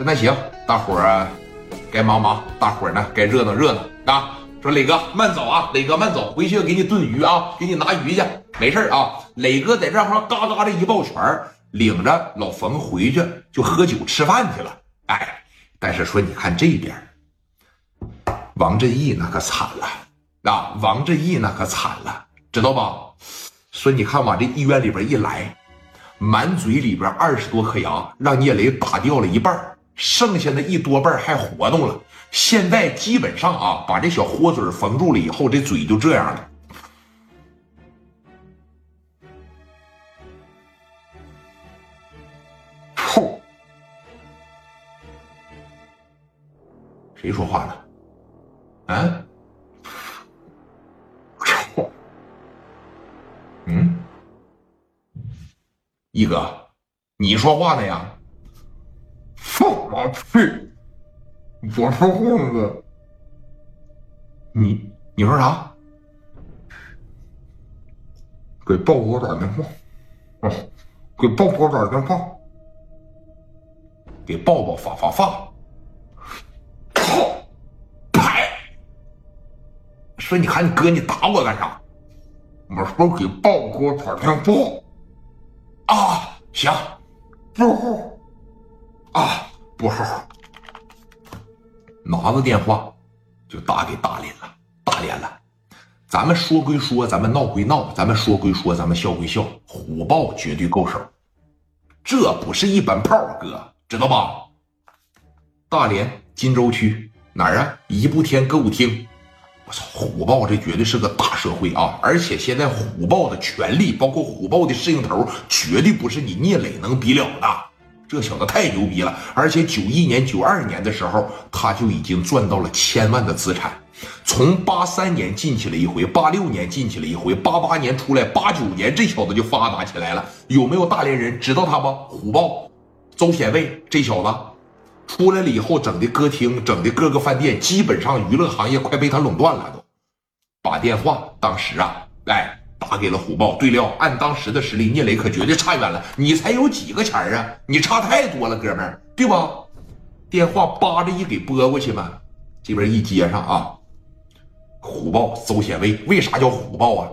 说那行，大伙儿该忙忙，大伙儿呢该热闹热闹啊。说磊哥慢走啊，磊哥慢走，回去给你炖鱼啊，给你拿鱼去，没事啊。磊哥在这哈嘎嘎的一抱拳，领着老冯回去就喝酒吃饭去了。哎，但是说你看这边，王振义那可惨了啊，王振义那可惨了，知道吧？说你看往这医院里边一来，满嘴里边二十多颗牙让聂磊打掉了一半，剩下的一多半还活动了。现在基本上啊，把这小豁嘴缝住了以后，这嘴就这样了。臭！谁说话呢？啊？臭！嗯？一哥，你说话呢呀？放我屁！我说话呢，你你说啥？给鲍勃打电话，哦，给鲍勃打电话，给抱抱发发发。操！拍！说你看你哥，你打我干啥？我说给鲍哥打电话。啊，行，拨号。啊，拨号。拿着电话就打给大连了，大连了。咱们说归说，咱们闹归闹，咱们说归说，咱们笑归笑。虎豹绝对够手，这不是一般炮，哥知道吧？大连金州区哪儿啊？一步天歌舞厅。我操，虎豹这绝对是个大社会啊！而且现在虎豹的权力，包括虎豹的摄像头，绝对不是你聂磊能比了的。这小子太牛逼了，而且九一年、九二年的时候，他就已经赚到了千万的资产。从八三年进去了一回，八六年进去了一回，八八年出来，八九年这小子就发达起来了。有没有大连人知道他吗？虎豹，周显卫这小子出来了以后，整的歌厅，整的各个饭店，基本上娱乐行业快被他垄断了。都把电话，当时啊，哎。打给了虎豹，对了，按当时的实力，聂磊可绝对差远了。你才有几个钱啊？你差太多了，哥们儿，对吧？电话叭着一给拨过去嘛，这边一接上啊，虎豹邹显威，为啥叫虎豹啊？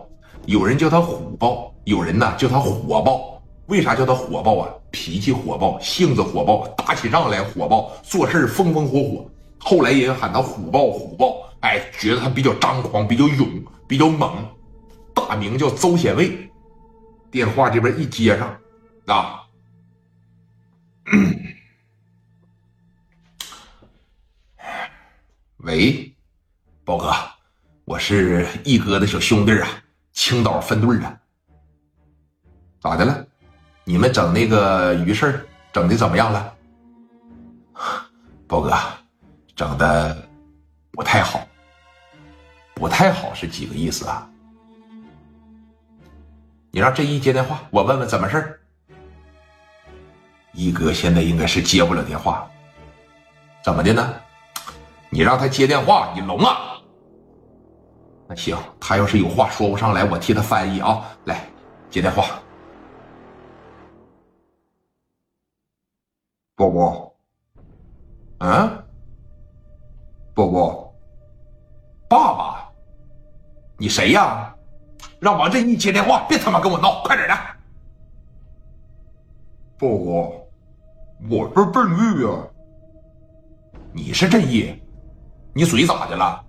有人叫他虎豹，有人呢叫他火爆。为啥叫他火爆啊？脾气火爆，性子火爆，打起仗来火爆，做事风风火火。后来也喊他虎豹，虎豹，哎，觉得他比较张狂，比较勇，比较猛。大名叫邹显卫，电话这边一接上，啊，喂，宝哥，我是一哥的小兄弟啊，青岛分队的，咋的了？你们整那个鱼事整的怎么样了？宝哥，整的不太好，不太好是几个意思啊？你让振一接电话，我问问怎么事一哥现在应该是接不了电话，怎么的呢？你让他接电话，你聋啊？那行，他要是有话说不上来，我替他翻译啊。来，接电话。宝宝，嗯，宝宝，爸爸，你谁呀？让王振义接电话，别他妈跟我闹，快点的！报告，我是振义啊。你是振义？你嘴咋的了？